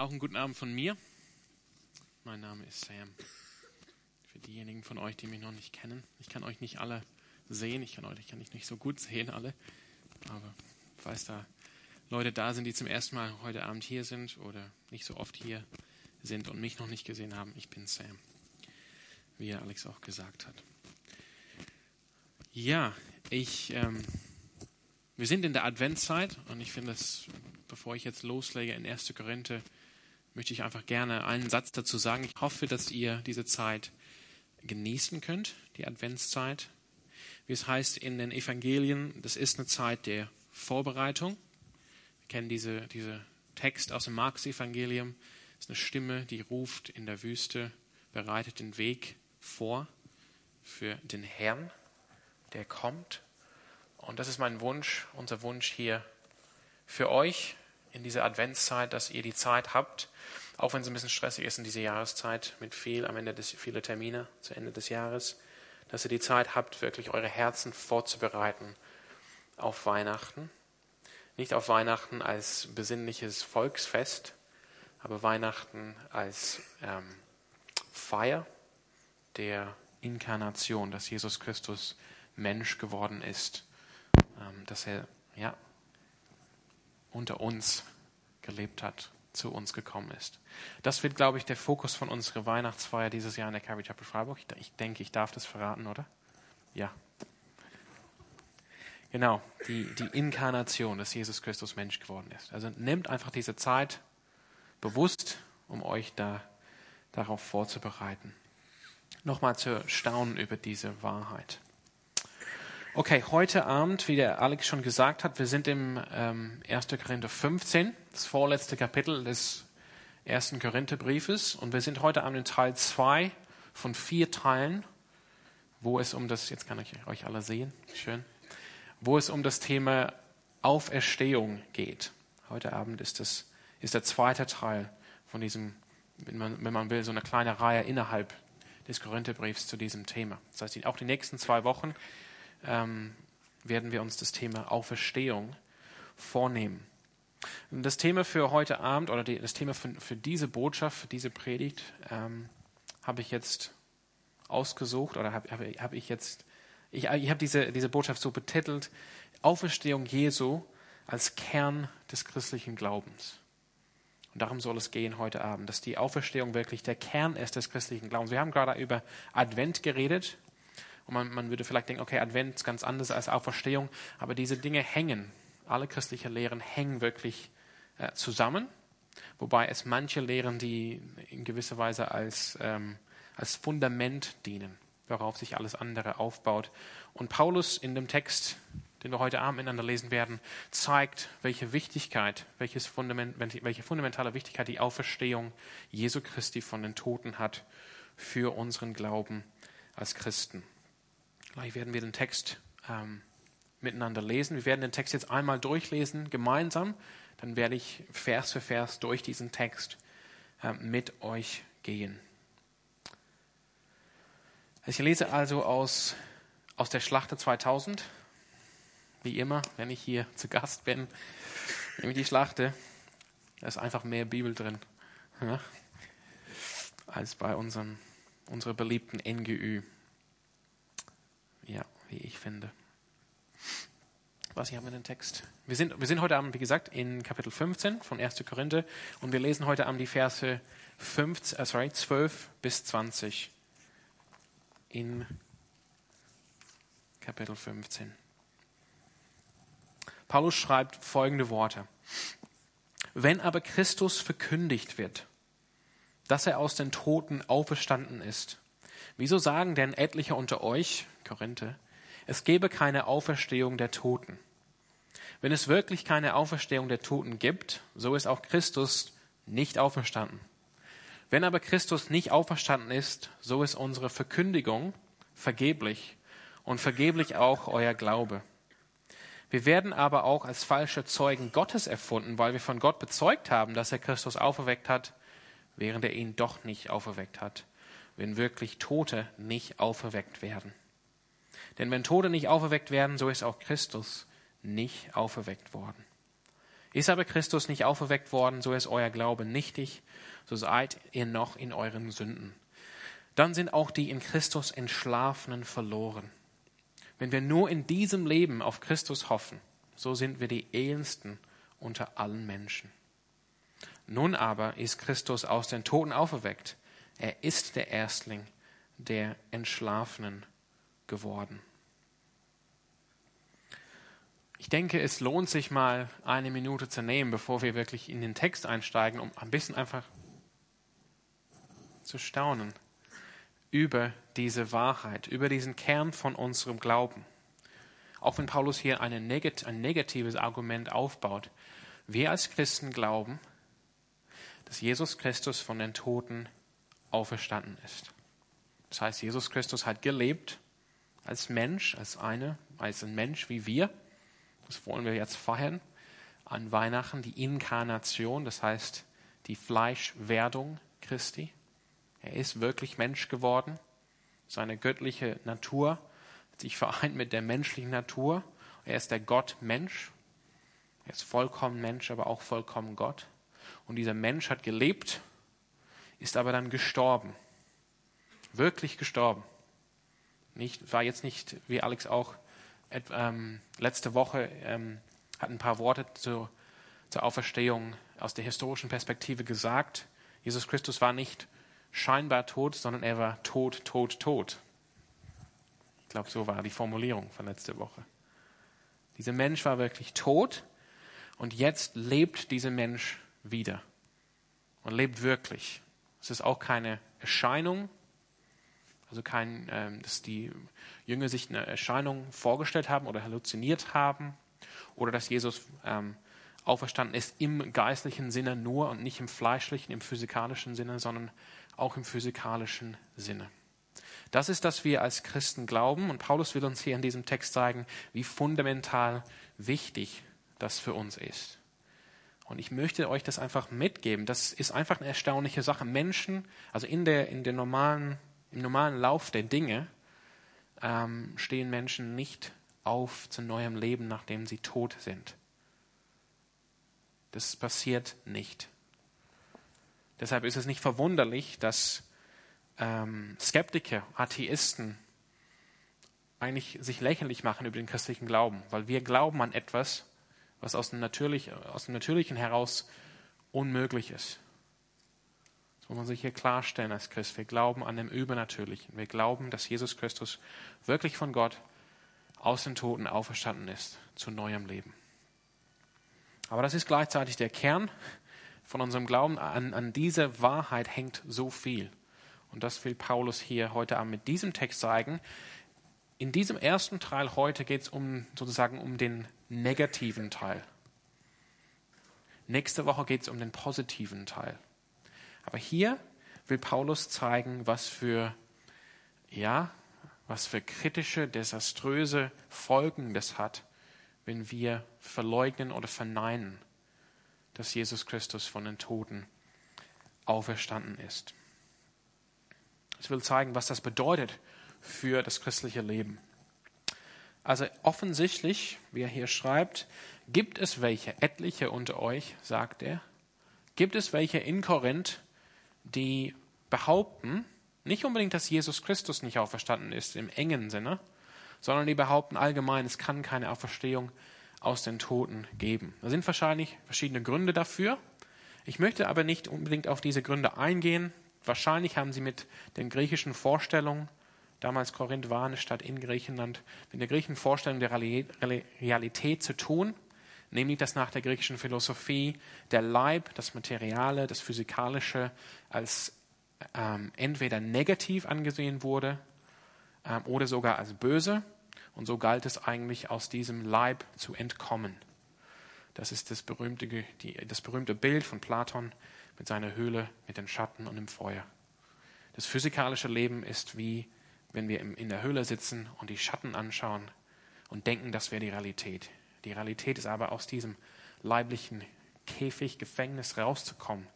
Auch einen guten Abend von mir. Mein Name ist Sam. Für diejenigen von euch, die mich noch nicht kennen, ich kann euch nicht alle sehen, ich kann euch kann ich nicht so gut sehen alle, aber falls da Leute da sind, die zum ersten Mal heute Abend hier sind oder nicht so oft hier sind und mich noch nicht gesehen haben, ich bin Sam, wie Alex auch gesagt hat. Ja, ich, ähm, wir sind in der Adventszeit und ich finde es, bevor ich jetzt loslege in 1. Korinther, möchte ich einfach gerne einen Satz dazu sagen. Ich hoffe, dass ihr diese Zeit genießen könnt, die Adventszeit. Wie es heißt in den Evangelien, das ist eine Zeit der Vorbereitung. Wir kennen diese, diese Text aus dem Markus-Evangelium. Das ist eine Stimme, die ruft in der Wüste, bereitet den Weg vor für den Herrn, der kommt. Und das ist mein Wunsch, unser Wunsch hier für euch in dieser Adventszeit, dass ihr die Zeit habt, auch wenn es ein bisschen stressig ist in dieser Jahreszeit mit viel am Ende des viele Termine zu Ende des Jahres, dass ihr die Zeit habt, wirklich eure Herzen vorzubereiten auf Weihnachten. Nicht auf Weihnachten als besinnliches Volksfest, aber Weihnachten als ähm, Feier der Inkarnation, dass Jesus Christus Mensch geworden ist, ähm, dass er ja unter uns gelebt hat zu uns gekommen ist. Das wird, glaube ich, der Fokus von unserer Weihnachtsfeier dieses Jahr in der Calvary Chapel Freiburg. Ich denke, ich darf das verraten, oder? Ja. Genau, die, die Inkarnation, dass Jesus Christus Mensch geworden ist. Also nehmt einfach diese Zeit bewusst, um euch da darauf vorzubereiten. Nochmal zu staunen über diese Wahrheit. Okay, heute Abend, wie der Alex schon gesagt hat, wir sind im ähm, 1. Korinther 15, das vorletzte Kapitel des 1. Korintherbriefes. Und wir sind heute Abend in Teil 2 von vier Teilen, wo es um das, jetzt kann ich euch alle sehen, schön, wo es um das Thema Auferstehung geht. Heute Abend ist, das, ist der zweite Teil von diesem, wenn man, wenn man will, so eine kleine Reihe innerhalb des Korintherbriefs zu diesem Thema. Das heißt, auch die nächsten zwei Wochen ähm, werden wir uns das Thema Auferstehung vornehmen. Und das Thema für heute Abend oder die, das Thema für, für, diese Botschaft, für diese Predigt ähm, habe ich jetzt ausgesucht oder habe hab, hab ich jetzt, ich, ich habe diese, diese Botschaft so betitelt, Auferstehung Jesu als Kern des christlichen Glaubens. Und darum soll es gehen heute Abend, dass die Auferstehung wirklich der Kern ist des christlichen Glaubens. Wir haben gerade über Advent geredet und man, man würde vielleicht denken, okay, Advent ist ganz anders als Auferstehung, aber diese Dinge hängen, alle christlichen Lehren hängen wirklich äh, zusammen, wobei es manche Lehren, die in gewisser Weise als, ähm, als Fundament dienen, worauf sich alles andere aufbaut. Und Paulus in dem Text, den wir heute Abend miteinander lesen werden, zeigt, welche Wichtigkeit, welches Fundament, welche fundamentale Wichtigkeit die Auferstehung Jesu Christi von den Toten hat für unseren Glauben als Christen. Gleich werden wir den Text ähm, miteinander lesen. Wir werden den Text jetzt einmal durchlesen, gemeinsam. Dann werde ich Vers für Vers durch diesen Text äh, mit euch gehen. Ich lese also aus, aus der Schlachte 2000. Wie immer, wenn ich hier zu Gast bin, nehme ich die Schlachte. Da ist einfach mehr Bibel drin ja, als bei unseren, unserer beliebten NGÜ. Ja, wie ich finde. Was, hier haben wir den Text. Wir sind, wir sind heute Abend, wie gesagt, in Kapitel 15 von 1. Korinther und wir lesen heute Abend die Verse 15, äh, sorry, 12 bis 20 in Kapitel 15. Paulus schreibt folgende Worte. Wenn aber Christus verkündigt wird, dass er aus den Toten auferstanden ist, wieso sagen denn etliche unter euch, Korinther, es gebe keine Auferstehung der Toten. Wenn es wirklich keine Auferstehung der Toten gibt, so ist auch Christus nicht auferstanden. Wenn aber Christus nicht auferstanden ist, so ist unsere Verkündigung vergeblich und vergeblich auch euer Glaube. Wir werden aber auch als falsche Zeugen Gottes erfunden, weil wir von Gott bezeugt haben, dass er Christus auferweckt hat, während er ihn doch nicht auferweckt hat, wenn wirklich Tote nicht auferweckt werden. Denn wenn Tote nicht auferweckt werden, so ist auch Christus nicht auferweckt worden. Ist aber Christus nicht auferweckt worden, so ist euer Glaube nichtig, so seid ihr noch in euren Sünden. Dann sind auch die in Christus Entschlafenen verloren. Wenn wir nur in diesem Leben auf Christus hoffen, so sind wir die elendsten unter allen Menschen. Nun aber ist Christus aus den Toten auferweckt. Er ist der Erstling der Entschlafenen geworden. Ich denke, es lohnt sich mal eine Minute zu nehmen, bevor wir wirklich in den Text einsteigen, um ein bisschen einfach zu staunen über diese Wahrheit, über diesen Kern von unserem Glauben. Auch wenn Paulus hier negat ein negatives Argument aufbaut, wir als Christen glauben, dass Jesus Christus von den Toten auferstanden ist. Das heißt, Jesus Christus hat gelebt als Mensch, als eine, als ein Mensch wie wir das wollen wir jetzt feiern an Weihnachten, die Inkarnation, das heißt die Fleischwerdung Christi. Er ist wirklich Mensch geworden. Seine göttliche Natur hat sich vereint mit der menschlichen Natur. Er ist der Gott-Mensch. Er ist vollkommen Mensch, aber auch vollkommen Gott. Und dieser Mensch hat gelebt, ist aber dann gestorben. Wirklich gestorben. Nicht, war jetzt nicht, wie Alex auch ähm, letzte Woche ähm, hat ein paar Worte zu, zur Auferstehung aus der historischen Perspektive gesagt. Jesus Christus war nicht scheinbar tot, sondern er war tot, tot, tot. Ich glaube, so war die Formulierung von letzter Woche. Dieser Mensch war wirklich tot und jetzt lebt dieser Mensch wieder und lebt wirklich. Es ist auch keine Erscheinung, also kein, ähm, dass die Jünger sich eine Erscheinung vorgestellt haben oder halluziniert haben oder dass Jesus ähm, auferstanden ist im geistlichen Sinne nur und nicht im fleischlichen, im physikalischen Sinne, sondern auch im physikalischen Sinne. Das ist, dass wir als Christen glauben und Paulus will uns hier in diesem Text zeigen, wie fundamental wichtig das für uns ist. Und ich möchte euch das einfach mitgeben. Das ist einfach eine erstaunliche Sache. Menschen, also in der, in der normalen im normalen Lauf der Dinge ähm, stehen Menschen nicht auf zu neuem Leben, nachdem sie tot sind. Das passiert nicht. Deshalb ist es nicht verwunderlich, dass ähm, Skeptiker, Atheisten eigentlich sich lächerlich machen über den christlichen Glauben, weil wir glauben an etwas, was aus dem, Natürlich, aus dem Natürlichen heraus unmöglich ist muss man sich hier klarstellen als Christ. Wir glauben an dem Übernatürlichen. Wir glauben, dass Jesus Christus wirklich von Gott aus den Toten auferstanden ist zu neuem Leben. Aber das ist gleichzeitig der Kern von unserem Glauben. An, an dieser Wahrheit hängt so viel. Und das will Paulus hier heute Abend mit diesem Text zeigen. In diesem ersten Teil heute geht es um sozusagen um den negativen Teil. Nächste Woche geht es um den positiven Teil. Aber hier will Paulus zeigen, was für, ja, was für kritische, desaströse Folgen das hat, wenn wir verleugnen oder verneinen, dass Jesus Christus von den Toten auferstanden ist. Es will zeigen, was das bedeutet für das christliche Leben. Also offensichtlich, wie er hier schreibt, gibt es welche, etliche unter euch, sagt er, gibt es welche in Korinth, die behaupten, nicht unbedingt, dass Jesus Christus nicht auferstanden ist im engen Sinne, sondern die behaupten allgemein, es kann keine Auferstehung aus den Toten geben. Da sind wahrscheinlich verschiedene Gründe dafür. Ich möchte aber nicht unbedingt auf diese Gründe eingehen. Wahrscheinlich haben sie mit den griechischen Vorstellungen, damals Korinth war eine Stadt in Griechenland, mit der griechischen Vorstellung der Realität zu tun nämlich dass nach der griechischen Philosophie der Leib, das Materiale, das Physikalische als ähm, entweder negativ angesehen wurde ähm, oder sogar als böse. Und so galt es eigentlich, aus diesem Leib zu entkommen. Das ist das berühmte, die, das berühmte Bild von Platon mit seiner Höhle, mit den Schatten und dem Feuer. Das physikalische Leben ist wie, wenn wir in der Höhle sitzen und die Schatten anschauen und denken, das wäre die Realität. Die Realität ist aber aus diesem leiblichen Käfig, Gefängnis rauszukommen,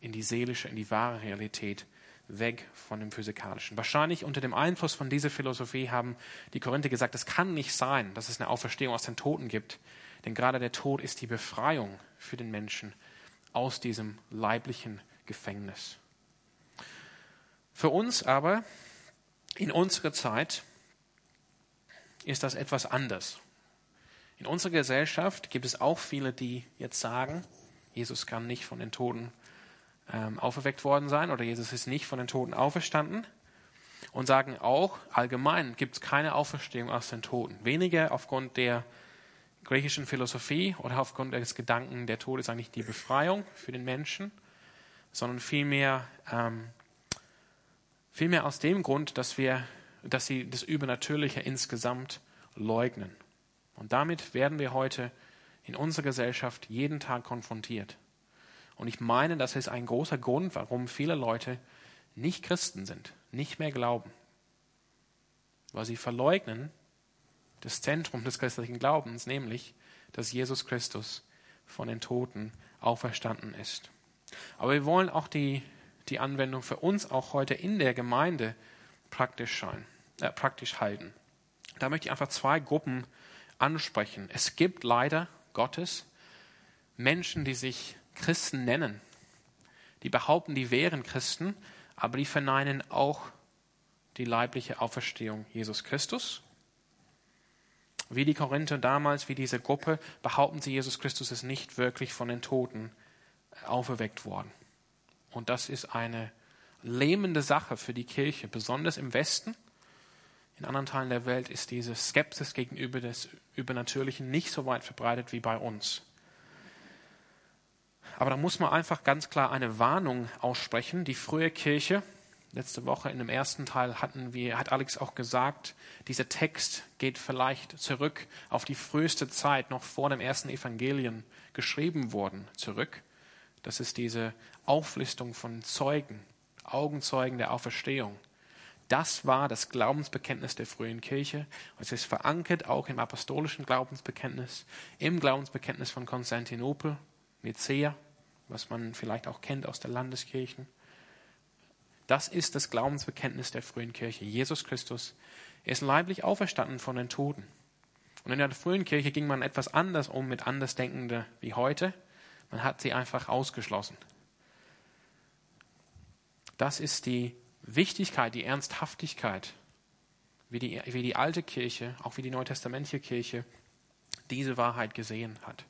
in die seelische, in die wahre Realität, weg von dem physikalischen. Wahrscheinlich unter dem Einfluss von dieser Philosophie haben die Korinther gesagt, es kann nicht sein, dass es eine Auferstehung aus den Toten gibt, Denn gerade der Tod ist die Befreiung für den Menschen aus diesem leiblichen Gefängnis. Für uns aber in unserer Zeit ist das etwas anders. In unserer Gesellschaft gibt es auch viele, die jetzt sagen, Jesus kann nicht von den Toten ähm, auferweckt worden sein oder Jesus ist nicht von den Toten auferstanden und sagen auch, allgemein gibt es keine Auferstehung aus den Toten. Weniger aufgrund der griechischen Philosophie oder aufgrund des Gedanken, der Tod ist eigentlich die Befreiung für den Menschen, sondern vielmehr, ähm, vielmehr aus dem Grund, dass, wir, dass sie das Übernatürliche insgesamt leugnen. Und damit werden wir heute in unserer Gesellschaft jeden Tag konfrontiert. Und ich meine, das ist ein großer Grund, warum viele Leute nicht Christen sind, nicht mehr glauben. Weil sie verleugnen das Zentrum des christlichen Glaubens, nämlich, dass Jesus Christus von den Toten auferstanden ist. Aber wir wollen auch die, die Anwendung für uns auch heute in der Gemeinde praktisch, schein, äh, praktisch halten. Da möchte ich einfach zwei Gruppen ansprechen. Es gibt leider Gottes Menschen, die sich Christen nennen, die behaupten, die wären Christen, aber die verneinen auch die leibliche Auferstehung Jesus Christus. Wie die Korinther damals, wie diese Gruppe, behaupten sie, Jesus Christus ist nicht wirklich von den Toten auferweckt worden. Und das ist eine lähmende Sache für die Kirche, besonders im Westen. In anderen Teilen der Welt ist diese Skepsis gegenüber des Übernatürlichen nicht so weit verbreitet wie bei uns. Aber da muss man einfach ganz klar eine Warnung aussprechen. Die frühe Kirche, letzte Woche in dem ersten Teil hatten wir, hat Alex auch gesagt, dieser Text geht vielleicht zurück auf die früheste Zeit, noch vor dem ersten Evangelien geschrieben worden, zurück. Das ist diese Auflistung von Zeugen, Augenzeugen der Auferstehung. Das war das Glaubensbekenntnis der frühen Kirche. Es ist verankert auch im apostolischen Glaubensbekenntnis, im Glaubensbekenntnis von Konstantinopel, Nicea, was man vielleicht auch kennt aus der Landeskirchen. Das ist das Glaubensbekenntnis der frühen Kirche. Jesus Christus ist leiblich auferstanden von den Toten. Und in der frühen Kirche ging man etwas anders um mit Andersdenkenden wie heute. Man hat sie einfach ausgeschlossen. Das ist die Wichtigkeit, die Ernsthaftigkeit, wie die, wie die alte Kirche, auch wie die neutestamentliche Kirche, diese Wahrheit gesehen hat.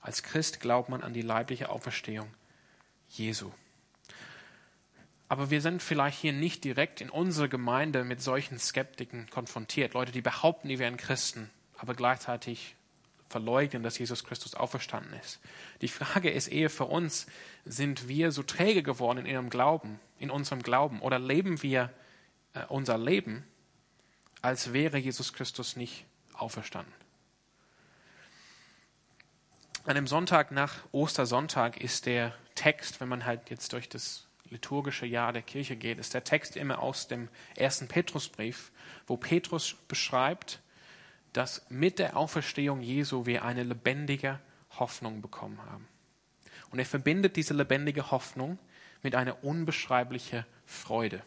Als Christ glaubt man an die leibliche Auferstehung Jesu. Aber wir sind vielleicht hier nicht direkt in unserer Gemeinde mit solchen Skeptiken konfrontiert. Leute, die behaupten, die wären Christen, aber gleichzeitig verleugnen, dass Jesus Christus auferstanden ist. Die Frage ist eher für uns, sind wir so träge geworden in ihrem Glauben, in unserem Glauben, oder leben wir äh, unser Leben, als wäre Jesus Christus nicht auferstanden? An dem Sonntag nach Ostersonntag ist der Text, wenn man halt jetzt durch das liturgische Jahr der Kirche geht, ist der Text immer aus dem ersten Petrusbrief, wo Petrus beschreibt, dass mit der Auferstehung Jesu wir eine lebendige Hoffnung bekommen haben. Und er verbindet diese lebendige Hoffnung mit einer unbeschreiblichen Freude.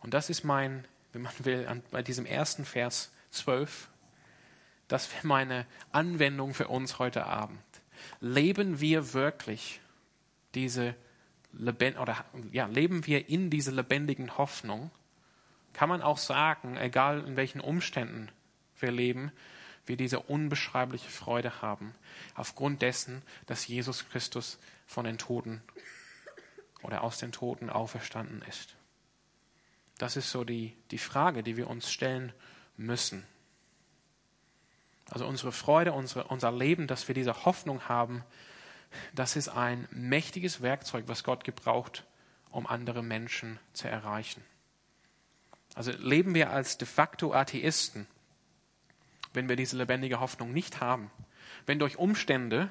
Und das ist mein, wenn man will, bei diesem ersten Vers 12, das wäre meine Anwendung für uns heute Abend. Leben wir wirklich diese Lebend oder ja, leben wir in dieser lebendigen Hoffnung? kann man auch sagen, egal in welchen Umständen wir leben, wir diese unbeschreibliche Freude haben, aufgrund dessen, dass Jesus Christus von den Toten oder aus den Toten auferstanden ist. Das ist so die, die Frage, die wir uns stellen müssen. Also unsere Freude, unsere, unser Leben, dass wir diese Hoffnung haben, das ist ein mächtiges Werkzeug, was Gott gebraucht, um andere Menschen zu erreichen. Also leben wir als de facto Atheisten, wenn wir diese lebendige Hoffnung nicht haben. Wenn durch Umstände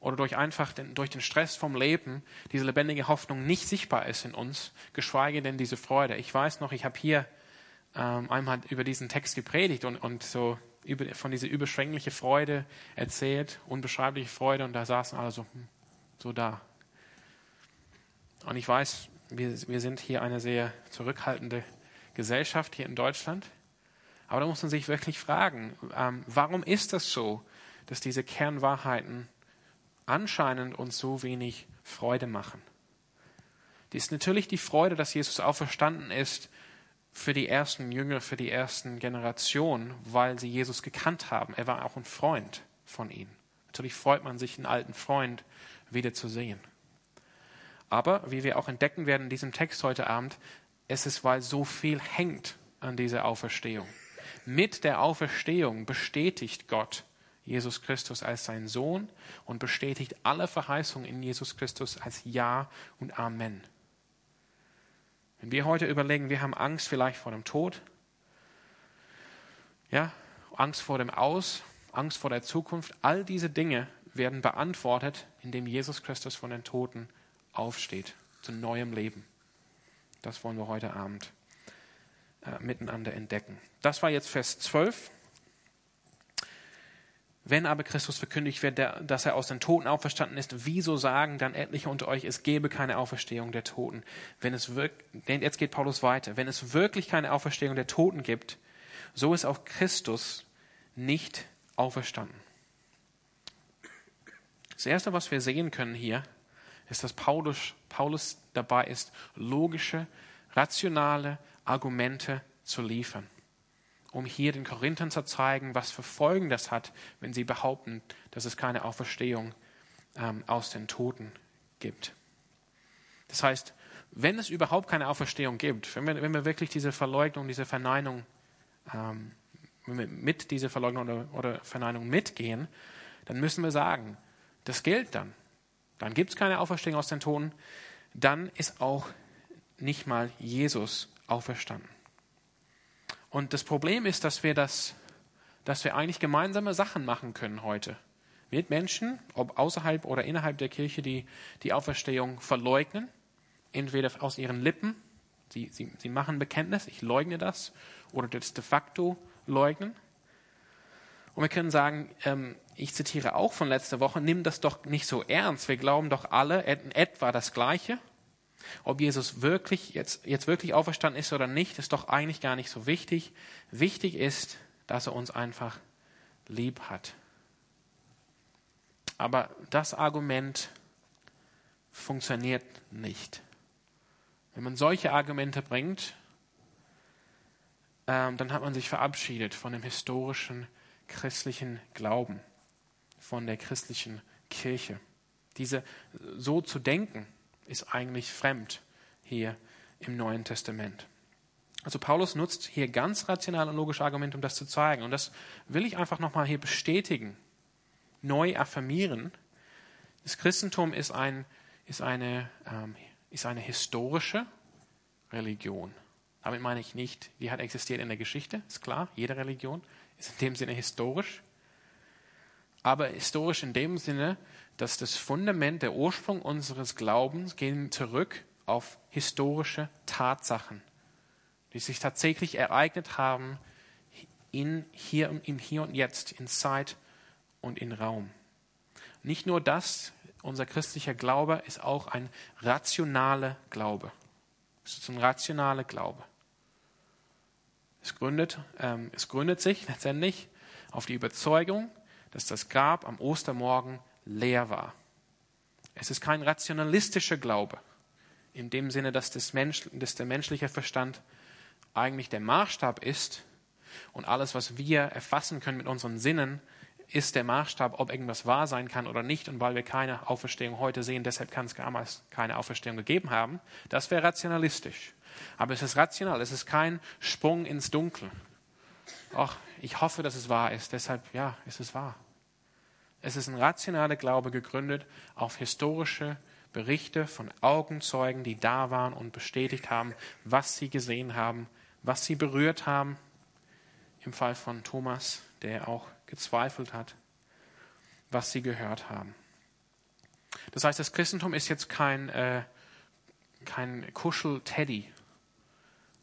oder durch einfach den, durch den Stress vom Leben diese lebendige Hoffnung nicht sichtbar ist in uns, geschweige denn diese Freude. Ich weiß noch, ich habe hier ähm, einmal über diesen Text gepredigt und, und so über, von dieser überschwänglichen Freude erzählt, unbeschreibliche Freude und da saßen alle so, hm, so da. Und ich weiß, wir, wir sind hier eine sehr zurückhaltende Gesellschaft hier in Deutschland. Aber da muss man sich wirklich fragen, ähm, warum ist das so, dass diese Kernwahrheiten anscheinend uns so wenig Freude machen? Die ist natürlich die Freude, dass Jesus auferstanden ist für die ersten Jünger, für die ersten Generationen, weil sie Jesus gekannt haben. Er war auch ein Freund von ihnen. Natürlich freut man sich, einen alten Freund wieder zu sehen. Aber wie wir auch entdecken werden in diesem Text heute Abend, es ist, weil so viel hängt an dieser Auferstehung. Mit der Auferstehung bestätigt Gott Jesus Christus als sein Sohn und bestätigt alle Verheißungen in Jesus Christus als Ja und Amen. Wenn wir heute überlegen, wir haben Angst vielleicht vor dem Tod, ja, Angst vor dem Aus, Angst vor der Zukunft, all diese Dinge werden beantwortet, indem Jesus Christus von den Toten aufsteht zu neuem Leben. Das wollen wir heute Abend äh, miteinander entdecken. Das war jetzt Vers 12. Wenn aber Christus verkündigt wird, dass er aus den Toten auferstanden ist, wieso sagen dann etliche unter euch, es gebe keine Auferstehung der Toten? Wenn es wirklich, jetzt geht Paulus weiter. Wenn es wirklich keine Auferstehung der Toten gibt, so ist auch Christus nicht auferstanden. Das Erste, was wir sehen können hier, ist, dass Paulus, Paulus dabei ist, logische, rationale Argumente zu liefern, um hier den Korinthern zu zeigen, was für Folgen das hat, wenn sie behaupten, dass es keine Auferstehung ähm, aus den Toten gibt. Das heißt, wenn es überhaupt keine Auferstehung gibt, wenn wir, wenn wir wirklich diese Verleugnung, diese Verneinung, ähm, wenn wir mit dieser Verleugnung oder, oder Verneinung mitgehen, dann müssen wir sagen, das gilt dann. Dann gibt es keine Auferstehung aus den Toten. Dann ist auch nicht mal Jesus auferstanden. Und das Problem ist, dass wir das, dass wir eigentlich gemeinsame Sachen machen können heute. Mit Menschen, ob außerhalb oder innerhalb der Kirche, die die Auferstehung verleugnen, entweder aus ihren Lippen, sie, sie, sie machen Bekenntnis, ich leugne das, oder das de facto leugnen. Und wir können sagen, ähm, ich zitiere auch von letzter Woche, nimm das doch nicht so ernst. Wir glauben doch alle etwa das Gleiche. Ob Jesus wirklich jetzt, jetzt wirklich auferstanden ist oder nicht, ist doch eigentlich gar nicht so wichtig. Wichtig ist, dass er uns einfach lieb hat. Aber das Argument funktioniert nicht. Wenn man solche Argumente bringt, ähm, dann hat man sich verabschiedet von dem historischen christlichen Glauben, von der christlichen Kirche. Diese so zu denken, ist eigentlich fremd hier im Neuen Testament. Also Paulus nutzt hier ganz rationale und logische Argumente, um das zu zeigen. Und das will ich einfach nochmal hier bestätigen, neu affirmieren. Das Christentum ist, ein, ist, eine, ähm, ist eine historische Religion. Damit meine ich nicht, die hat existiert in der Geschichte, ist klar, jede Religion ist in dem Sinne historisch. Aber historisch in dem Sinne, dass das Fundament, der Ursprung unseres Glaubens gehen zurück auf historische Tatsachen, die sich tatsächlich ereignet haben in hier, im Hier und Jetzt, in Zeit und in Raum. Nicht nur das, unser christlicher Glaube ist auch ein rationaler Glaube. Es ist ein rationaler Glaube. Es gründet, ähm, es gründet sich letztendlich auf die Überzeugung, dass das Grab am Ostermorgen leer war. Es ist kein rationalistischer Glaube, in dem Sinne, dass, das Mensch, dass der menschliche Verstand eigentlich der Maßstab ist und alles, was wir erfassen können mit unseren Sinnen, ist der Maßstab, ob irgendwas wahr sein kann oder nicht. Und weil wir keine Auferstehung heute sehen, deshalb kann es damals keine Auferstehung gegeben haben. Das wäre rationalistisch. Aber es ist rational, es ist kein Sprung ins Dunkel. Ach, ich hoffe, dass es wahr ist, deshalb, ja, es ist wahr. Es ist ein rationaler Glaube gegründet auf historische Berichte von Augenzeugen, die da waren und bestätigt haben, was sie gesehen haben, was sie berührt haben. Im Fall von Thomas, der auch gezweifelt hat, was sie gehört haben. Das heißt, das Christentum ist jetzt kein, äh, kein Kuschel-Teddy,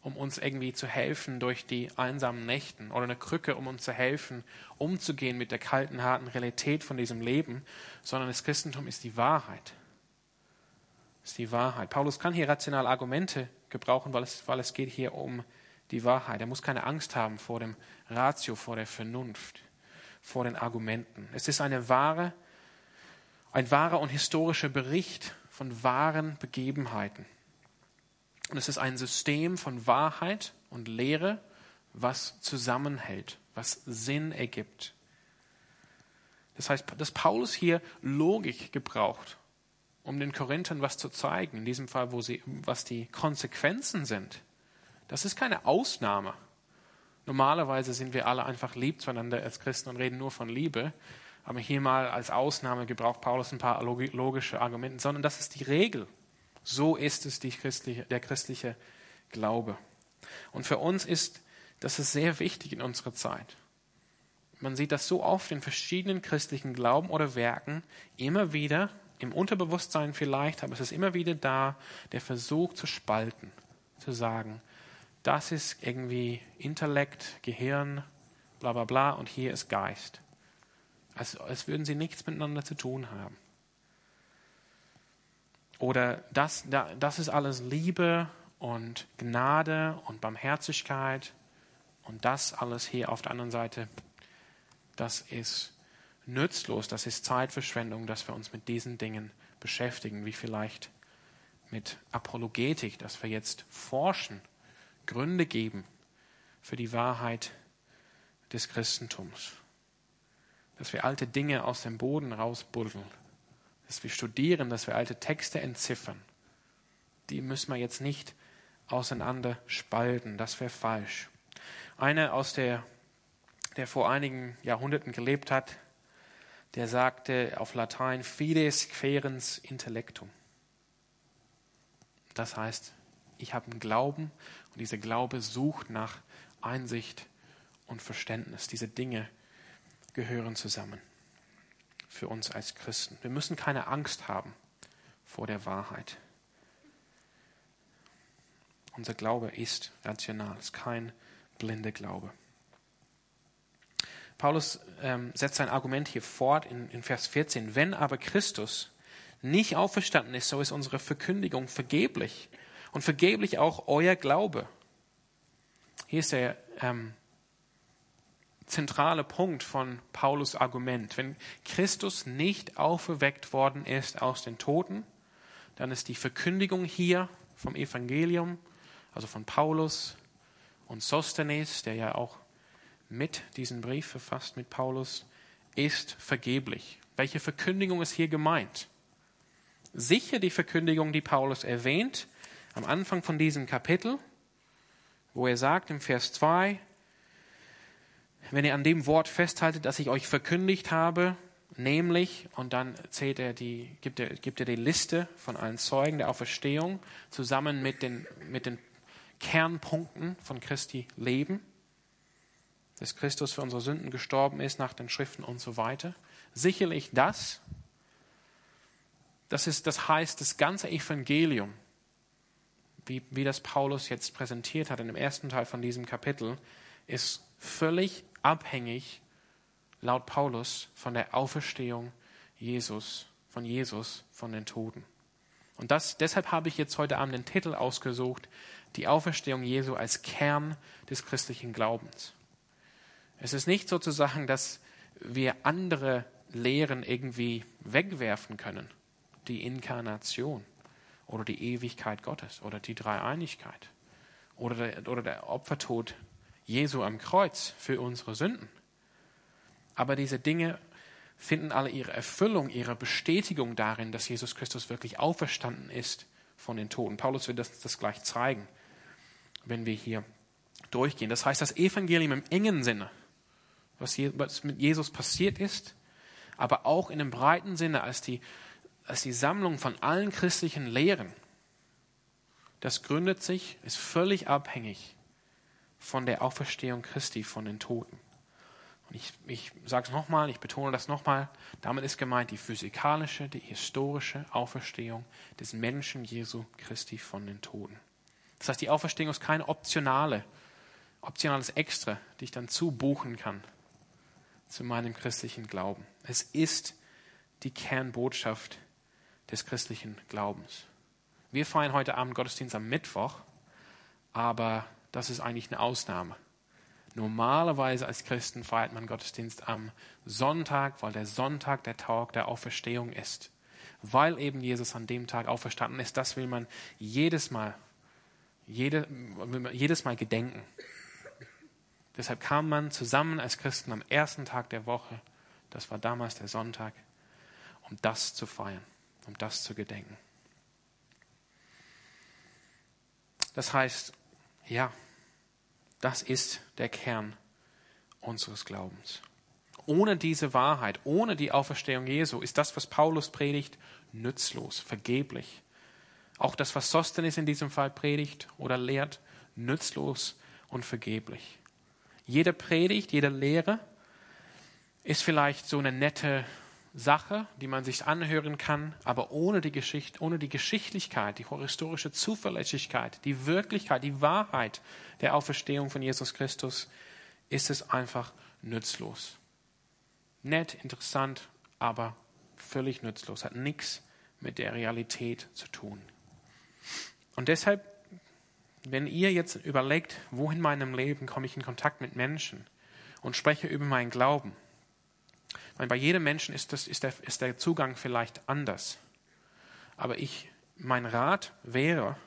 um uns irgendwie zu helfen durch die einsamen Nächten oder eine Krücke, um uns zu helfen, umzugehen mit der kalten, harten Realität von diesem Leben, sondern das Christentum ist die Wahrheit. Ist die Wahrheit. Paulus kann hier rational Argumente gebrauchen, weil es, weil es geht hier um die Wahrheit. Er muss keine Angst haben vor dem Ratio, vor der Vernunft, vor den Argumenten. Es ist eine wahre, ein wahrer und historischer Bericht von wahren Begebenheiten. Und es ist ein System von Wahrheit und Lehre, was zusammenhält, was Sinn ergibt. Das heißt, dass Paulus hier Logik gebraucht, um den Korinthern was zu zeigen, in diesem Fall, wo sie, was die Konsequenzen sind. Das ist keine Ausnahme. Normalerweise sind wir alle einfach lieb zueinander als Christen und reden nur von Liebe. Aber hier mal als Ausnahme gebraucht Paulus ein paar logische Argumente, sondern das ist die Regel. So ist es christliche, der christliche Glaube. Und für uns ist das ist sehr wichtig in unserer Zeit. Man sieht das so oft in verschiedenen christlichen Glauben oder Werken immer wieder, im Unterbewusstsein vielleicht, aber es ist immer wieder da, der Versuch zu spalten, zu sagen, das ist irgendwie Intellekt, Gehirn, bla bla bla und hier ist Geist. Als, als würden sie nichts miteinander zu tun haben. Oder das, das ist alles Liebe und Gnade und Barmherzigkeit und das alles hier auf der anderen Seite, das ist nützlos, das ist Zeitverschwendung, dass wir uns mit diesen Dingen beschäftigen, wie vielleicht mit Apologetik, dass wir jetzt forschen Gründe geben für die Wahrheit des Christentums. Dass wir alte Dinge aus dem Boden rausbuddeln. Dass wir studieren, dass wir alte Texte entziffern. Die müssen wir jetzt nicht auseinander spalten. Das wäre falsch. Einer aus der, der vor einigen Jahrhunderten gelebt hat, der sagte auf Latein fides querens intellectum. Das heißt, ich habe einen Glauben und dieser Glaube sucht nach Einsicht und Verständnis. Diese Dinge gehören zusammen für uns als Christen. Wir müssen keine Angst haben vor der Wahrheit. Unser Glaube ist rational, ist kein blinder Glaube. Paulus ähm, setzt sein Argument hier fort in, in Vers 14. Wenn aber Christus nicht auferstanden ist, so ist unsere Verkündigung vergeblich und vergeblich auch euer Glaube. Hier ist der ähm, zentrale Punkt von Paulus Argument. Wenn Christus nicht auferweckt worden ist aus den Toten, dann ist die Verkündigung hier vom Evangelium, also von Paulus und Sostenes, der ja auch mit diesen Brief verfasst mit Paulus, ist vergeblich. Welche Verkündigung ist hier gemeint? Sicher die Verkündigung, die Paulus erwähnt, am Anfang von diesem Kapitel, wo er sagt im Vers 2, wenn ihr an dem Wort festhaltet, das ich euch verkündigt habe, nämlich, und dann zählt er die, gibt, er, gibt er die Liste von allen Zeugen der Auferstehung zusammen mit den, mit den Kernpunkten von Christi Leben, dass Christus für unsere Sünden gestorben ist nach den Schriften und so weiter. Sicherlich das, das, ist, das heißt, das ganze Evangelium wie, wie das Paulus jetzt präsentiert hat in dem ersten Teil von diesem Kapitel, ist völlig abhängig, laut Paulus, von der Auferstehung Jesus, von Jesus von den Toten. Und das, deshalb habe ich jetzt heute Abend den Titel ausgesucht, die Auferstehung Jesu als Kern des christlichen Glaubens. Es ist nicht sozusagen, dass wir andere Lehren irgendwie wegwerfen können. Die Inkarnation oder die Ewigkeit Gottes oder die Dreieinigkeit oder der, oder der Opfertod Jesu am Kreuz für unsere Sünden. Aber diese Dinge finden alle ihre Erfüllung, ihre Bestätigung darin, dass Jesus Christus wirklich auferstanden ist von den Toten. Paulus wird das, das gleich zeigen, wenn wir hier durchgehen. Das heißt, das Evangelium im engen Sinne, was, was mit Jesus passiert ist, aber auch in dem breiten Sinne als die als die Sammlung von allen christlichen Lehren. Das gründet sich, ist völlig abhängig von der Auferstehung Christi von den Toten. Und ich, ich sage es nochmal, ich betone das nochmal, damit ist gemeint die physikalische, die historische Auferstehung des Menschen Jesu Christi von den Toten. Das heißt, die Auferstehung ist kein optionale, optionales Extra, die ich dann zubuchen kann zu meinem christlichen Glauben. Es ist die Kernbotschaft des christlichen Glaubens. Wir feiern heute Abend Gottesdienst am Mittwoch, aber das ist eigentlich eine Ausnahme. Normalerweise als Christen feiert man Gottesdienst am Sonntag, weil der Sonntag der Tag der Auferstehung ist. Weil eben Jesus an dem Tag auferstanden ist, das will man jedes Mal, jede, jedes Mal gedenken. Deshalb kam man zusammen als Christen am ersten Tag der Woche, das war damals der Sonntag, um das zu feiern, um das zu gedenken. Das heißt, ja, das ist der Kern unseres Glaubens. Ohne diese Wahrheit, ohne die Auferstehung Jesu, ist das, was Paulus predigt, nützlos, vergeblich. Auch das, was Sostenes in diesem Fall predigt oder lehrt, nützlos und vergeblich. Jede Predigt, jede Lehre ist vielleicht so eine nette Sache, die man sich anhören kann, aber ohne die Geschichte, ohne die Geschichtlichkeit, die historische Zuverlässigkeit, die Wirklichkeit, die Wahrheit der Auferstehung von Jesus Christus ist es einfach nützlos. Nett, interessant, aber völlig nützlos, hat nichts mit der Realität zu tun. Und deshalb, wenn ihr jetzt überlegt, wo in meinem Leben komme ich in Kontakt mit Menschen und spreche über meinen Glauben, meine, bei jedem Menschen ist, das, ist, der, ist der Zugang vielleicht anders. Aber ich, mein Rat wäre,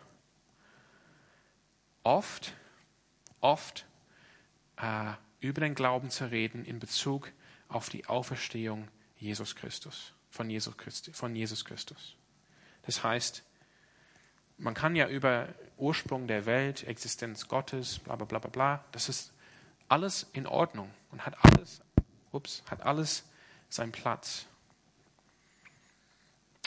oft, oft äh, über den Glauben zu reden in Bezug auf die Auferstehung Jesus Christus, von Jesus, Christi, von Jesus Christus. Das heißt, man kann ja über Ursprung der Welt, Existenz Gottes, bla bla bla bla bla, das ist alles in Ordnung und hat alles, ups, hat alles seinen Platz.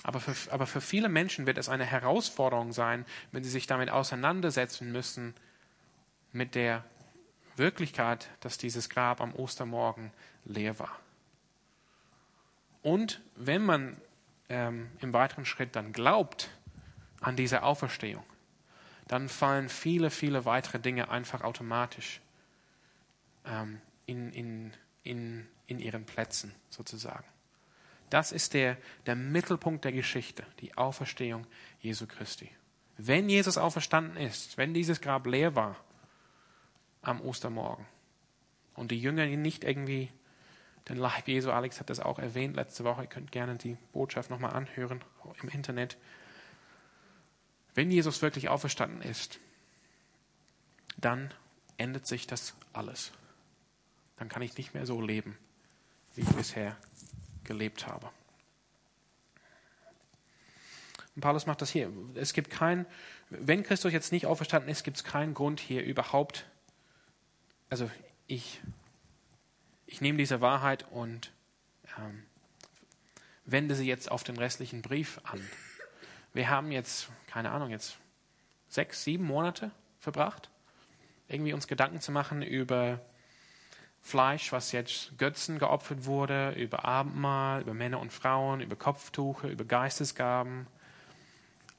Aber für, aber für viele Menschen wird es eine Herausforderung sein, wenn sie sich damit auseinandersetzen müssen, mit der Wirklichkeit, dass dieses Grab am Ostermorgen leer war. Und wenn man ähm, im weiteren Schritt dann glaubt an diese Auferstehung, dann fallen viele, viele weitere Dinge einfach automatisch ähm, in, in, in in ihren Plätzen sozusagen. Das ist der, der Mittelpunkt der Geschichte, die Auferstehung Jesu Christi. Wenn Jesus auferstanden ist, wenn dieses Grab leer war am Ostermorgen und die Jünger ihn nicht irgendwie den Leib Jesu, Alex hat das auch erwähnt letzte Woche, ihr könnt gerne die Botschaft nochmal anhören im Internet. Wenn Jesus wirklich auferstanden ist, dann endet sich das alles. Dann kann ich nicht mehr so leben, wie ich bisher gelebt habe. Und Paulus macht das hier. Es gibt kein, wenn Christus jetzt nicht auferstanden ist, gibt es keinen Grund hier überhaupt. Also ich, ich nehme diese Wahrheit und ähm, wende sie jetzt auf den restlichen Brief an. Wir haben jetzt, keine Ahnung, jetzt sechs, sieben Monate verbracht, irgendwie uns Gedanken zu machen über Fleisch, was jetzt Götzen geopfert wurde, über Abendmahl, über Männer und Frauen, über Kopftuche, über Geistesgaben.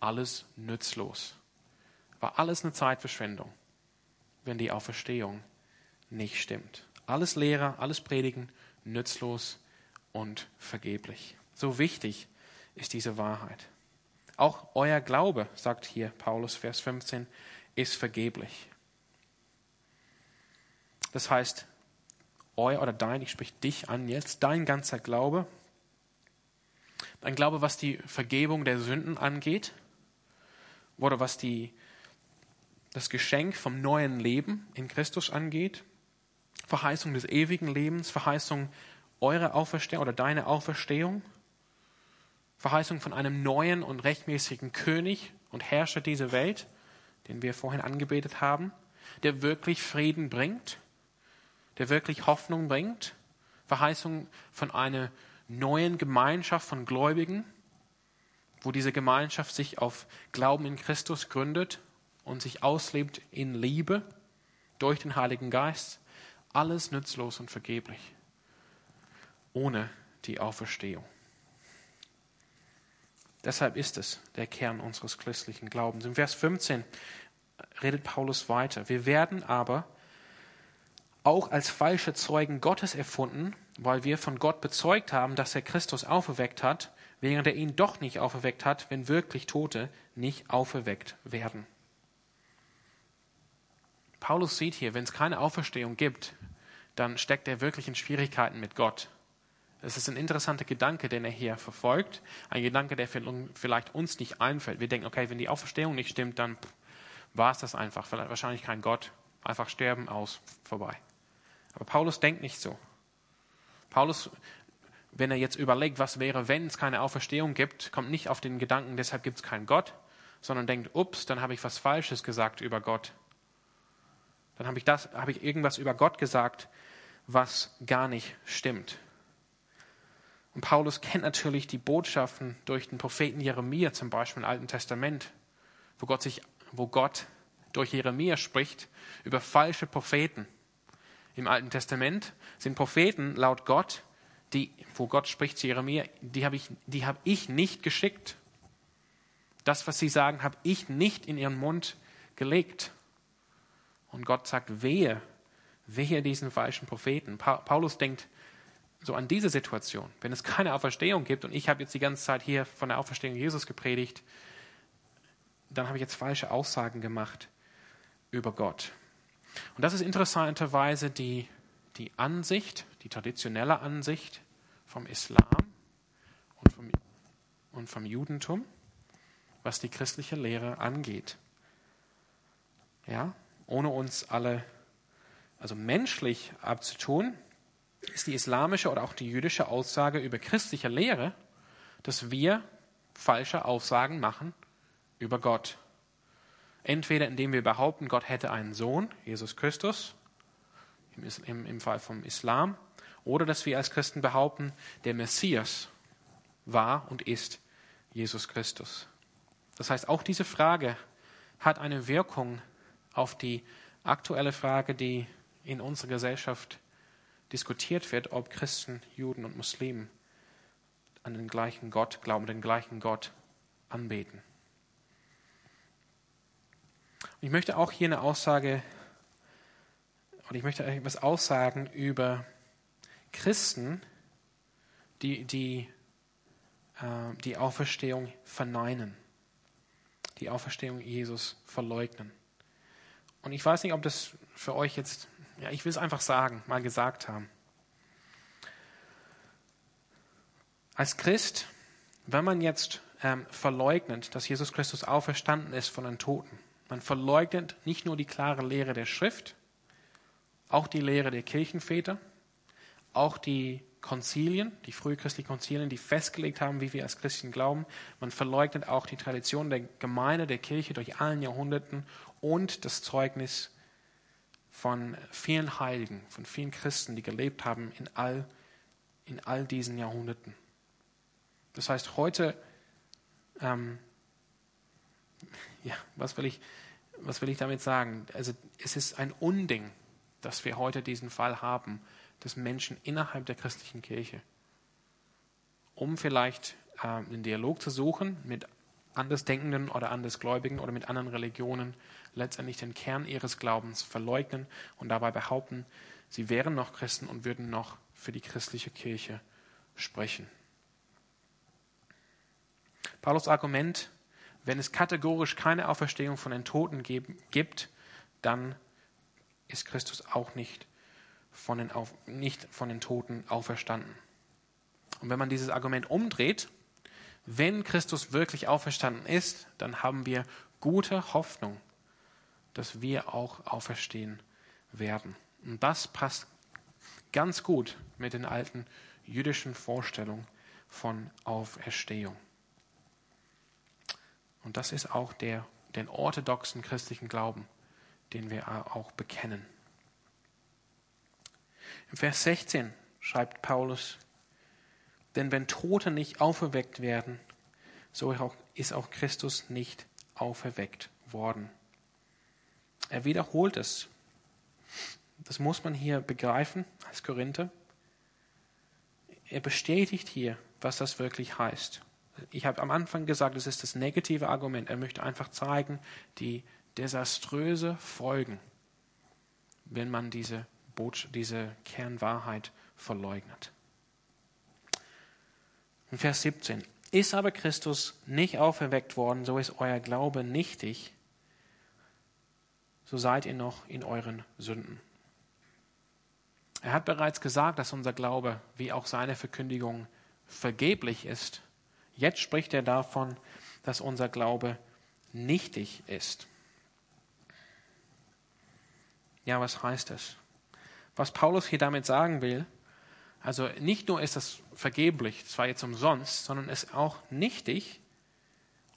Alles nützlos. War alles eine Zeitverschwendung, wenn die Auferstehung nicht stimmt. Alles Lehrer, alles Predigen, nützlos und vergeblich. So wichtig ist diese Wahrheit. Auch euer Glaube, sagt hier Paulus, Vers 15, ist vergeblich. Das heißt, euer oder dein, ich spreche dich an jetzt, dein ganzer Glaube, dein Glaube, was die Vergebung der Sünden angeht, oder was die, das Geschenk vom neuen Leben in Christus angeht, Verheißung des ewigen Lebens, Verheißung eurer Auferstehung oder deiner Auferstehung, Verheißung von einem neuen und rechtmäßigen König und Herrscher dieser Welt, den wir vorhin angebetet haben, der wirklich Frieden bringt, der wirklich Hoffnung bringt, Verheißung von einer neuen Gemeinschaft von Gläubigen, wo diese Gemeinschaft sich auf Glauben in Christus gründet und sich auslebt in Liebe durch den Heiligen Geist. Alles nützlos und vergeblich, ohne die Auferstehung. Deshalb ist es der Kern unseres christlichen Glaubens. Im Vers 15 redet Paulus weiter. Wir werden aber auch als falsche Zeugen Gottes erfunden, weil wir von Gott bezeugt haben, dass er Christus auferweckt hat, während er ihn doch nicht auferweckt hat, wenn wirklich Tote nicht auferweckt werden. Paulus sieht hier, wenn es keine Auferstehung gibt, dann steckt er wirklich in Schwierigkeiten mit Gott. Es ist ein interessanter Gedanke, den er hier verfolgt. Ein Gedanke, der vielleicht uns nicht einfällt. Wir denken, okay, wenn die Auferstehung nicht stimmt, dann war es das einfach. Vielleicht wahrscheinlich kein Gott. Einfach sterben, aus, vorbei. Aber Paulus denkt nicht so. Paulus, wenn er jetzt überlegt, was wäre, wenn es keine Auferstehung gibt, kommt nicht auf den Gedanken, deshalb gibt es keinen Gott, sondern denkt, ups, dann habe ich was Falsches gesagt über Gott. Dann habe ich, das, habe ich irgendwas über Gott gesagt, was gar nicht stimmt. Und Paulus kennt natürlich die Botschaften durch den Propheten Jeremia zum Beispiel im Alten Testament, wo Gott, sich, wo Gott durch Jeremia spricht über falsche Propheten. Im Alten Testament sind Propheten laut Gott, die, wo Gott spricht zu Jeremia, die habe ich, die habe ich nicht geschickt. Das, was sie sagen, habe ich nicht in ihren Mund gelegt. Und Gott sagt, wehe, wehe diesen falschen Propheten. Paulus denkt so an diese Situation. Wenn es keine Auferstehung gibt und ich habe jetzt die ganze Zeit hier von der Auferstehung Jesus gepredigt, dann habe ich jetzt falsche Aussagen gemacht über Gott. Und das ist interessanterweise die, die Ansicht, die traditionelle Ansicht vom Islam und vom, und vom Judentum, was die christliche Lehre angeht. Ja, ohne uns alle, also menschlich abzutun, ist die islamische oder auch die jüdische Aussage über christliche Lehre, dass wir falsche Aussagen machen über Gott. Entweder indem wir behaupten, Gott hätte einen Sohn, Jesus Christus, im, im, im Fall vom Islam, oder dass wir als Christen behaupten, der Messias war und ist Jesus Christus. Das heißt, auch diese Frage hat eine Wirkung auf die aktuelle Frage, die in unserer Gesellschaft diskutiert wird, ob Christen, Juden und Muslimen an den gleichen Gott glauben, den gleichen Gott anbeten. Ich möchte auch hier eine Aussage, und ich möchte etwas aussagen über Christen, die die, äh, die Auferstehung verneinen, die Auferstehung Jesus verleugnen. Und ich weiß nicht, ob das für euch jetzt ja, ich will es einfach sagen, mal gesagt haben. Als Christ, wenn man jetzt ähm, verleugnet, dass Jesus Christus auferstanden ist von den Toten, man verleugnet nicht nur die klare Lehre der Schrift, auch die Lehre der Kirchenväter, auch die Konzilien, die frühchristlichen Konzilien, die festgelegt haben, wie wir als Christen glauben. Man verleugnet auch die Tradition der Gemeinde, der Kirche durch allen Jahrhunderten und das Zeugnis von vielen Heiligen, von vielen Christen, die gelebt haben in all, in all diesen Jahrhunderten. Das heißt, heute, ähm, ja, was will, ich, was will ich damit sagen? Also, es ist ein Unding, dass wir heute diesen Fall haben, dass Menschen innerhalb der christlichen Kirche, um vielleicht äh, einen Dialog zu suchen mit Andersdenkenden oder Andersgläubigen oder mit anderen Religionen, letztendlich den Kern ihres Glaubens verleugnen und dabei behaupten, sie wären noch Christen und würden noch für die christliche Kirche sprechen. Paulus Argument, wenn es kategorisch keine Auferstehung von den Toten gibt, dann ist Christus auch nicht von den, Auf, nicht von den Toten auferstanden. Und wenn man dieses Argument umdreht, wenn Christus wirklich auferstanden ist, dann haben wir gute Hoffnung dass wir auch auferstehen werden. Und das passt ganz gut mit den alten jüdischen Vorstellungen von Auferstehung. Und das ist auch der, den orthodoxen christlichen Glauben, den wir auch bekennen. Im Vers 16 schreibt Paulus, denn wenn Tote nicht auferweckt werden, so ist auch Christus nicht auferweckt worden. Er wiederholt es. Das muss man hier begreifen als Korinther. Er bestätigt hier, was das wirklich heißt. Ich habe am Anfang gesagt, es ist das negative Argument. Er möchte einfach zeigen, die desaströse Folgen, wenn man diese, diese Kernwahrheit verleugnet. In Vers 17. Ist aber Christus nicht auferweckt worden, so ist euer Glaube nichtig so seid ihr noch in euren Sünden. Er hat bereits gesagt, dass unser Glaube, wie auch seine Verkündigung, vergeblich ist. Jetzt spricht er davon, dass unser Glaube nichtig ist. Ja, was heißt das? Was Paulus hier damit sagen will, also nicht nur ist das vergeblich, zwar jetzt umsonst, sondern ist auch nichtig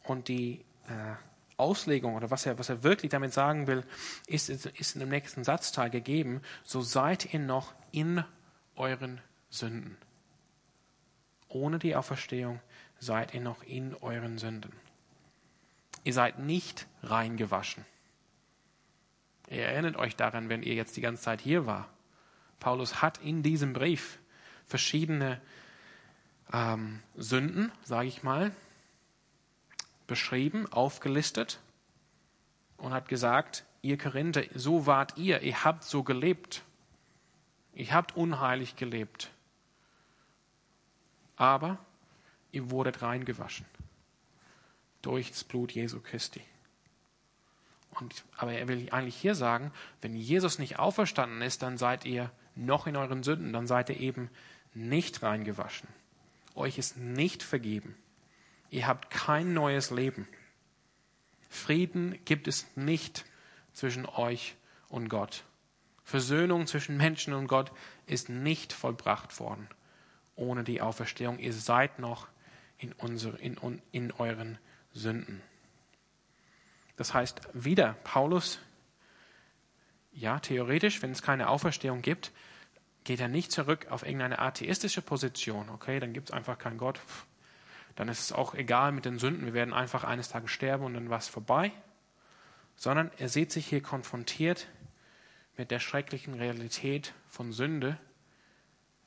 und die äh, Auslegung oder was er, was er wirklich damit sagen will, ist, ist in dem nächsten Satzteil gegeben, so seid ihr noch in euren Sünden. Ohne die Auferstehung seid ihr noch in euren Sünden. Ihr seid nicht reingewaschen. Ihr erinnert euch daran, wenn ihr jetzt die ganze Zeit hier war. Paulus hat in diesem Brief verschiedene ähm, Sünden, sage ich mal, beschrieben, aufgelistet und hat gesagt, ihr Korinther, so wart ihr, ihr habt so gelebt. Ihr habt unheilig gelebt. Aber ihr wurdet reingewaschen durch das Blut Jesu Christi. Und, aber er will eigentlich hier sagen, wenn Jesus nicht auferstanden ist, dann seid ihr noch in euren Sünden, dann seid ihr eben nicht reingewaschen. Euch ist nicht vergeben. Ihr habt kein neues Leben. Frieden gibt es nicht zwischen euch und Gott. Versöhnung zwischen Menschen und Gott ist nicht vollbracht worden ohne die Auferstehung. Ihr seid noch in, unsere, in, in euren Sünden. Das heißt, wieder Paulus, ja, theoretisch, wenn es keine Auferstehung gibt, geht er nicht zurück auf irgendeine atheistische Position. Okay, dann gibt es einfach keinen Gott. Dann ist es auch egal mit den Sünden. Wir werden einfach eines Tages sterben und dann war es vorbei. Sondern er sieht sich hier konfrontiert mit der schrecklichen Realität von Sünde,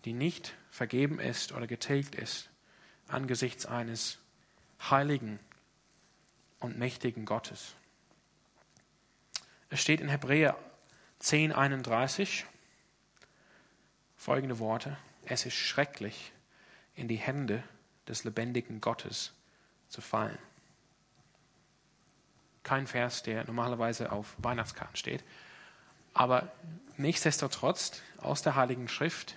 die nicht vergeben ist oder getilgt ist angesichts eines heiligen und mächtigen Gottes. Es steht in Hebräer 10:31 folgende Worte: Es ist schrecklich, in die Hände des lebendigen Gottes zu fallen. Kein Vers, der normalerweise auf Weihnachtskarten steht, aber nichtsdestotrotz aus der Heiligen Schrift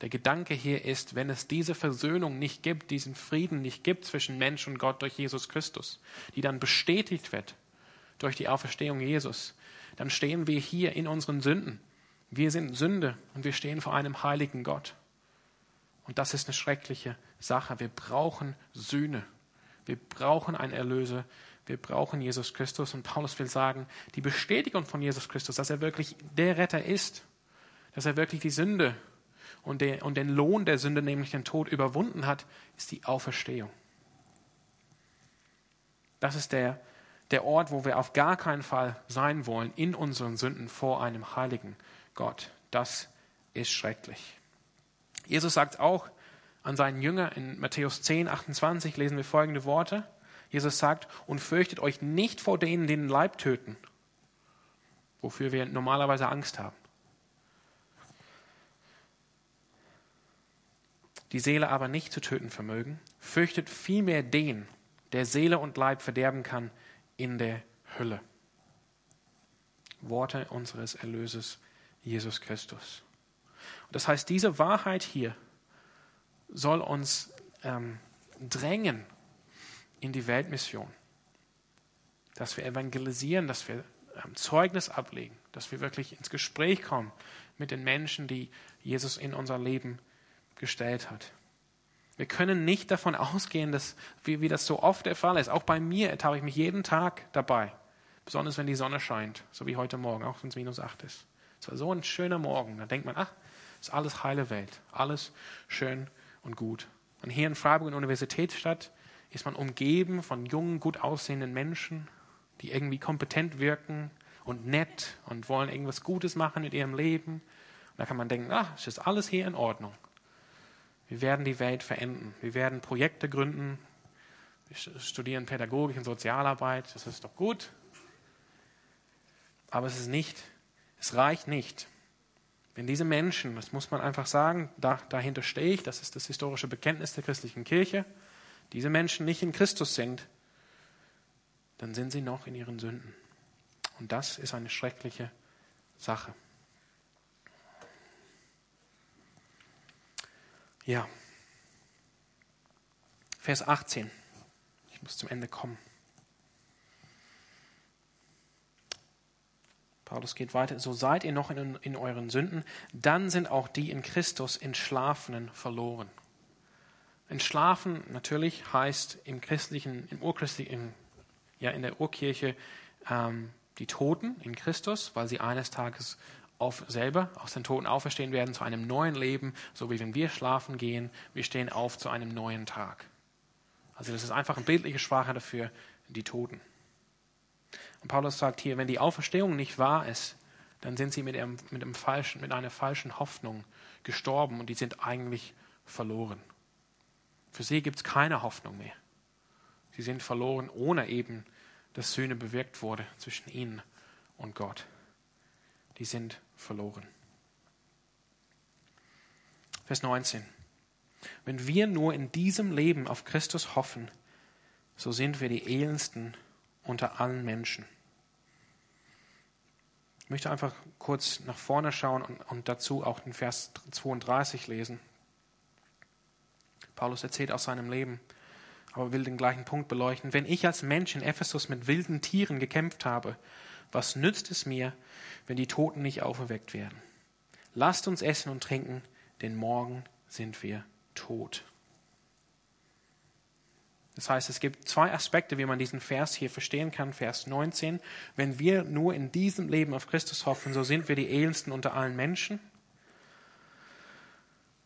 der Gedanke hier ist, wenn es diese Versöhnung nicht gibt, diesen Frieden nicht gibt zwischen Mensch und Gott durch Jesus Christus, die dann bestätigt wird durch die Auferstehung Jesus, dann stehen wir hier in unseren Sünden. Wir sind Sünde und wir stehen vor einem heiligen Gott. Und das ist eine schreckliche Sache. Wir brauchen Sühne. Wir brauchen einen Erlöser. Wir brauchen Jesus Christus. Und Paulus will sagen, die Bestätigung von Jesus Christus, dass er wirklich der Retter ist, dass er wirklich die Sünde und, den, und den Lohn der Sünde, nämlich den Tod, überwunden hat, ist die Auferstehung. Das ist der, der Ort, wo wir auf gar keinen Fall sein wollen, in unseren Sünden vor einem heiligen Gott. Das ist schrecklich. Jesus sagt auch an seinen Jünger in Matthäus 10, 28 lesen wir folgende Worte. Jesus sagt, und fürchtet euch nicht vor denen, die den Leib töten, wofür wir normalerweise Angst haben. Die Seele aber nicht zu töten vermögen, fürchtet vielmehr den, der Seele und Leib verderben kann in der Hölle. Worte unseres Erlöses Jesus Christus. Und das heißt, diese Wahrheit hier soll uns ähm, drängen in die Weltmission, dass wir evangelisieren, dass wir ähm, Zeugnis ablegen, dass wir wirklich ins Gespräch kommen mit den Menschen, die Jesus in unser Leben gestellt hat. Wir können nicht davon ausgehen, dass, wie, wie das so oft der Fall ist. Auch bei mir ertappe ich mich jeden Tag dabei. Besonders wenn die Sonne scheint, so wie heute Morgen, auch wenn es minus acht ist. Es war so ein schöner Morgen. Da denkt man, ach, ist alles heile Welt. Alles schön und gut. Und hier in Freiburg in der Universitätsstadt ist man umgeben von jungen, gut aussehenden Menschen, die irgendwie kompetent wirken und nett und wollen irgendwas Gutes machen mit ihrem Leben. Und da kann man denken, ach, es ist alles hier in Ordnung. Wir werden die Welt verenden. Wir werden Projekte gründen. Wir studieren Pädagogik und Sozialarbeit. Das ist doch gut. Aber es ist nicht, es reicht nicht. Wenn diese Menschen, das muss man einfach sagen, da, dahinter stehe ich, das ist das historische Bekenntnis der christlichen Kirche, diese Menschen nicht in Christus sind, dann sind sie noch in ihren Sünden. Und das ist eine schreckliche Sache. Ja. Vers 18. Ich muss zum Ende kommen. Paulus geht weiter, so seid ihr noch in, in euren Sünden, dann sind auch die in Christus Entschlafenen verloren. Entschlafen natürlich heißt im christlichen, im urchristlichen, ja in der Urkirche ähm, die Toten in Christus, weil sie eines Tages auf selber aus den Toten auferstehen werden zu einem neuen Leben, so wie wenn wir schlafen gehen, wir stehen auf zu einem neuen Tag. Also das ist einfach eine bildliche Sprache dafür, die Toten. Und Paulus sagt hier, wenn die Auferstehung nicht wahr ist, dann sind sie mit, einem, mit, einem falschen, mit einer falschen Hoffnung gestorben und die sind eigentlich verloren. Für sie gibt es keine Hoffnung mehr. Sie sind verloren, ohne eben, dass Sühne bewirkt wurde zwischen ihnen und Gott. Die sind verloren. Vers 19. Wenn wir nur in diesem Leben auf Christus hoffen, so sind wir die elendsten unter allen Menschen. Ich möchte einfach kurz nach vorne schauen und, und dazu auch den Vers 32 lesen. Paulus erzählt aus seinem Leben, aber will den gleichen Punkt beleuchten. Wenn ich als Mensch in Ephesus mit wilden Tieren gekämpft habe, was nützt es mir, wenn die Toten nicht auferweckt werden? Lasst uns essen und trinken, denn morgen sind wir tot. Das heißt, es gibt zwei Aspekte, wie man diesen Vers hier verstehen kann. Vers 19. Wenn wir nur in diesem Leben auf Christus hoffen, so sind wir die elendsten unter allen Menschen.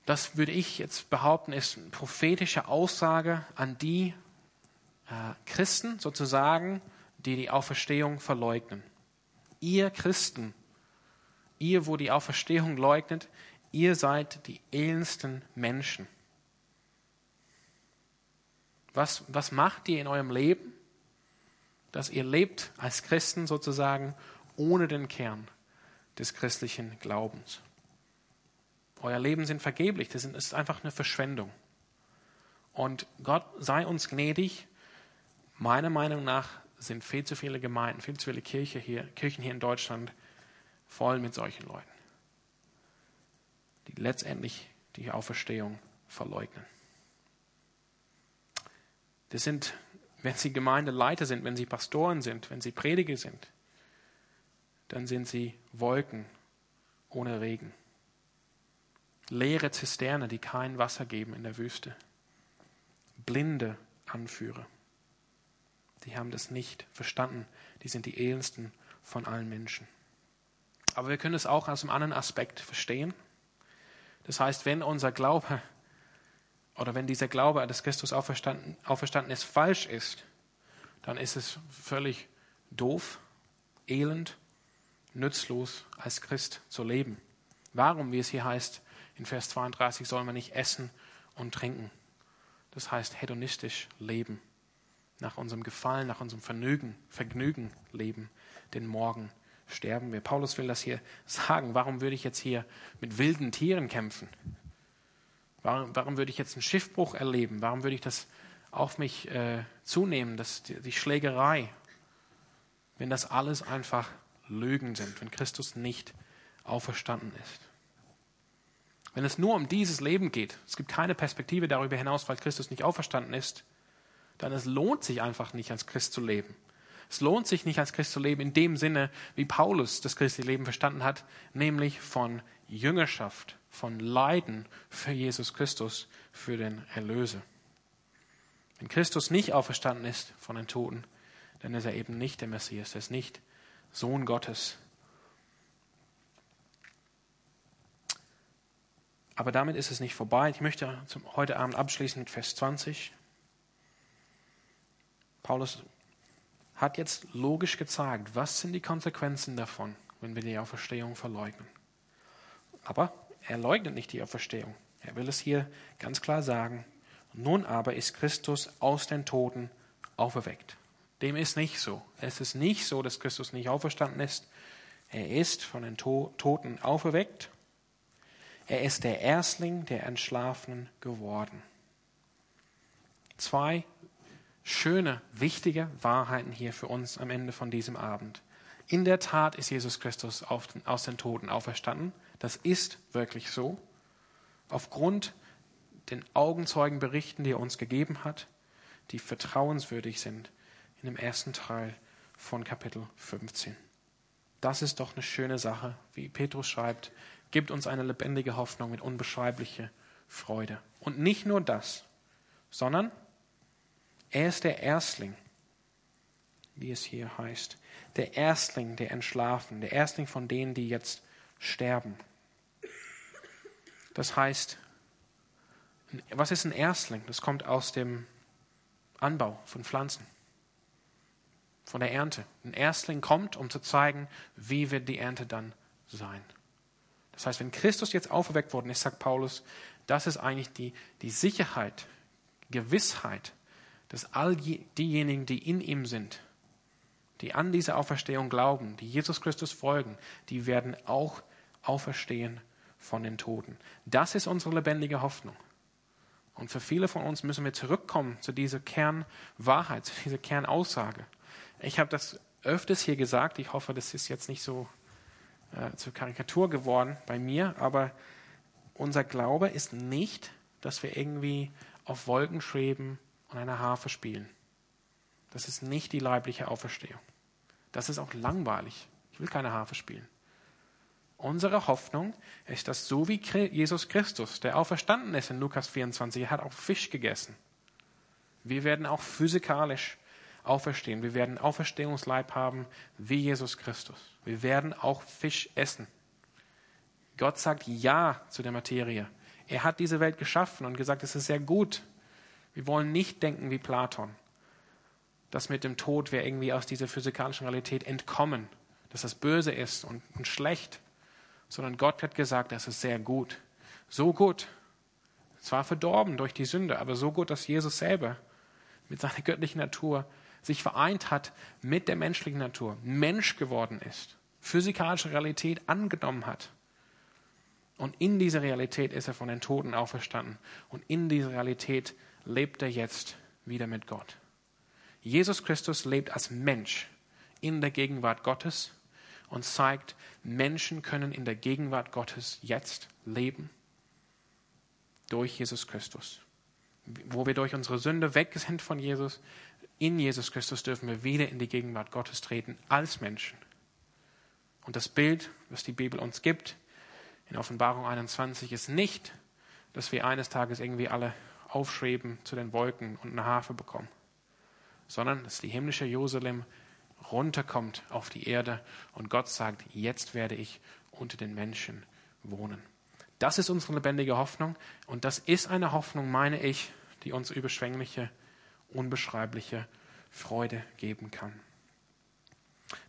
Das würde ich jetzt behaupten, ist eine prophetische Aussage an die äh, Christen sozusagen, die die Auferstehung verleugnen. Ihr Christen, ihr, wo die Auferstehung leugnet, ihr seid die elendsten Menschen. Was, was macht ihr in eurem Leben? Dass ihr lebt als Christen sozusagen ohne den Kern des christlichen Glaubens. Euer Leben sind vergeblich, das ist einfach eine Verschwendung. Und Gott sei uns gnädig. Meiner Meinung nach sind viel zu viele Gemeinden, viel zu viele Kirche hier, Kirchen hier in Deutschland voll mit solchen Leuten, die letztendlich die Auferstehung verleugnen. Das sind, wenn sie Gemeindeleiter sind, wenn sie Pastoren sind, wenn sie Prediger sind, dann sind sie Wolken ohne Regen. Leere Zisterne, die kein Wasser geben in der Wüste. Blinde Anführer. Die haben das nicht verstanden. Die sind die elendsten von allen Menschen. Aber wir können es auch aus einem anderen Aspekt verstehen. Das heißt, wenn unser Glaube oder wenn dieser Glaube, dass Christus auferstanden, auferstanden ist, falsch ist, dann ist es völlig doof, elend, nützlos als Christ zu leben. Warum, wie es hier heißt, in Vers 32 soll man nicht essen und trinken. Das heißt hedonistisch leben, nach unserem Gefallen, nach unserem Vergnügen, Vergnügen leben, denn morgen sterben wir. Paulus will das hier sagen. Warum würde ich jetzt hier mit wilden Tieren kämpfen? Warum, warum würde ich jetzt einen Schiffbruch erleben? Warum würde ich das auf mich äh, zunehmen, das, die, die Schlägerei, wenn das alles einfach Lügen sind, wenn Christus nicht auferstanden ist? Wenn es nur um dieses Leben geht, es gibt keine Perspektive darüber hinaus, weil Christus nicht auferstanden ist, dann es lohnt sich einfach nicht, als Christ zu leben. Es lohnt sich nicht, als Christ zu leben in dem Sinne, wie Paulus das christliche Leben verstanden hat, nämlich von Jüngerschaft, von Leiden für Jesus Christus, für den Erlöser. Wenn Christus nicht auferstanden ist von den Toten, dann ist er eben nicht der Messias, er ist nicht Sohn Gottes. Aber damit ist es nicht vorbei. Ich möchte heute Abend abschließen mit Vers 20. Paulus hat jetzt logisch gezeigt, was sind die Konsequenzen davon, wenn wir die Auferstehung verleugnen. Aber er leugnet nicht die Auferstehung. Er will es hier ganz klar sagen. Nun aber ist Christus aus den Toten auferweckt. Dem ist nicht so. Es ist nicht so, dass Christus nicht auferstanden ist. Er ist von den Toten auferweckt. Er ist der Erstling der Entschlafenen geworden. Zwei schöne, wichtige Wahrheiten hier für uns am Ende von diesem Abend. In der Tat ist Jesus Christus aus den Toten auferstanden. Das ist wirklich so. Aufgrund den Augenzeugenberichten, die er uns gegeben hat, die vertrauenswürdig sind in dem ersten Teil von Kapitel 15. Das ist doch eine schöne Sache, wie Petrus schreibt, gibt uns eine lebendige Hoffnung mit unbeschreiblicher Freude. Und nicht nur das, sondern er ist der Erstling, wie es hier heißt, der Erstling der Entschlafen, der Erstling von denen, die jetzt sterben. Das heißt, was ist ein Erstling? Das kommt aus dem Anbau von Pflanzen, von der Ernte. Ein Erstling kommt, um zu zeigen, wie wird die Ernte dann sein. Das heißt, wenn Christus jetzt auferweckt worden ist, sagt Paulus, das ist eigentlich die, die Sicherheit, Gewissheit, dass all diejenigen, die in ihm sind, die an diese Auferstehung glauben, die Jesus Christus folgen, die werden auch auferstehen von den Toten. Das ist unsere lebendige Hoffnung. Und für viele von uns müssen wir zurückkommen zu dieser Kernwahrheit, zu dieser Kernaussage. Ich habe das öfters hier gesagt. Ich hoffe, das ist jetzt nicht so äh, zur Karikatur geworden bei mir. Aber unser Glaube ist nicht, dass wir irgendwie auf Wolken schweben und eine Harfe spielen. Das ist nicht die leibliche Auferstehung. Das ist auch langweilig. Ich will keine Harfe spielen. Unsere Hoffnung ist, dass so wie Jesus Christus, der auferstanden ist in Lukas 24, er hat auch Fisch gegessen. Wir werden auch physikalisch auferstehen. Wir werden Auferstehungsleib haben wie Jesus Christus. Wir werden auch Fisch essen. Gott sagt Ja zu der Materie. Er hat diese Welt geschaffen und gesagt, es ist sehr gut. Wir wollen nicht denken wie Platon, dass mit dem Tod wir irgendwie aus dieser physikalischen Realität entkommen, dass das böse ist und, und schlecht sondern Gott hat gesagt, das ist sehr gut. So gut. Zwar verdorben durch die Sünde, aber so gut, dass Jesus selber mit seiner göttlichen Natur sich vereint hat mit der menschlichen Natur, Mensch geworden ist, physikalische Realität angenommen hat. Und in dieser Realität ist er von den Toten auferstanden. Und in dieser Realität lebt er jetzt wieder mit Gott. Jesus Christus lebt als Mensch in der Gegenwart Gottes und zeigt, Menschen können in der Gegenwart Gottes jetzt leben durch Jesus Christus. Wo wir durch unsere Sünde weg sind von Jesus, in Jesus Christus dürfen wir wieder in die Gegenwart Gottes treten als Menschen. Und das Bild, was die Bibel uns gibt, in Offenbarung 21, ist nicht, dass wir eines Tages irgendwie alle aufschweben zu den Wolken und eine Harfe bekommen, sondern dass die himmlische Jerusalem runterkommt auf die Erde und Gott sagt, jetzt werde ich unter den Menschen wohnen. Das ist unsere lebendige Hoffnung und das ist eine Hoffnung, meine ich, die uns überschwängliche, unbeschreibliche Freude geben kann.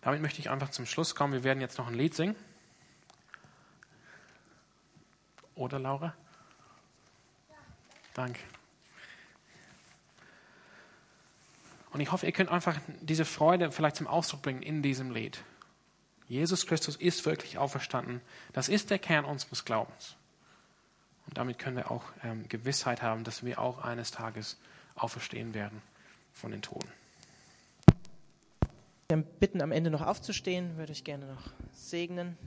Damit möchte ich einfach zum Schluss kommen. Wir werden jetzt noch ein Lied singen. Oder Laura? Danke. Und ich hoffe, ihr könnt einfach diese Freude vielleicht zum Ausdruck bringen in diesem Lied. Jesus Christus ist wirklich auferstanden. Das ist der Kern unseres Glaubens. Und damit können wir auch ähm, Gewissheit haben, dass wir auch eines Tages auferstehen werden von den Toten. Wir bitten am Ende noch aufzustehen, würde ich gerne noch segnen.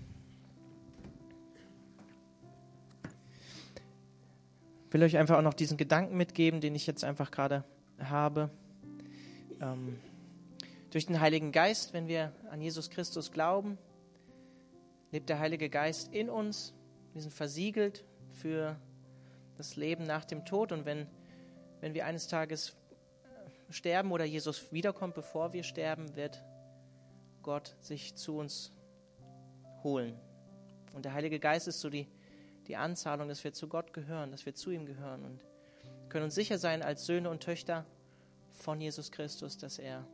Will euch einfach auch noch diesen Gedanken mitgeben, den ich jetzt einfach gerade habe ähm, durch den Heiligen Geist, wenn wir an Jesus Christus glauben, lebt der Heilige Geist in uns. Wir sind versiegelt für das Leben nach dem Tod. Und wenn, wenn wir eines Tages äh, sterben oder Jesus wiederkommt, bevor wir sterben, wird Gott sich zu uns holen. Und der Heilige Geist ist so die, die Anzahlung, dass wir zu Gott gehören, dass wir zu ihm gehören und können uns sicher sein als Söhne und Töchter, von Jesus Christus, dass er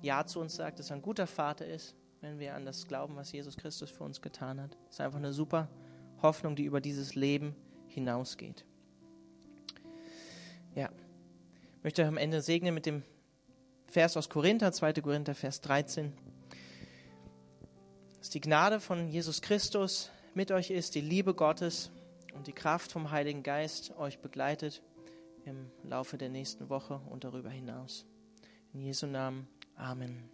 Ja zu uns sagt, dass er ein guter Vater ist, wenn wir an das glauben, was Jesus Christus für uns getan hat. Das ist einfach eine super Hoffnung, die über dieses Leben hinausgeht. Ja, ich möchte euch am Ende segnen mit dem Vers aus Korinther, 2. Korinther, Vers 13. Dass die Gnade von Jesus Christus mit euch ist, die Liebe Gottes und die Kraft vom Heiligen Geist euch begleitet im Laufe der nächsten Woche und darüber hinaus. In Jesu Namen. Amen.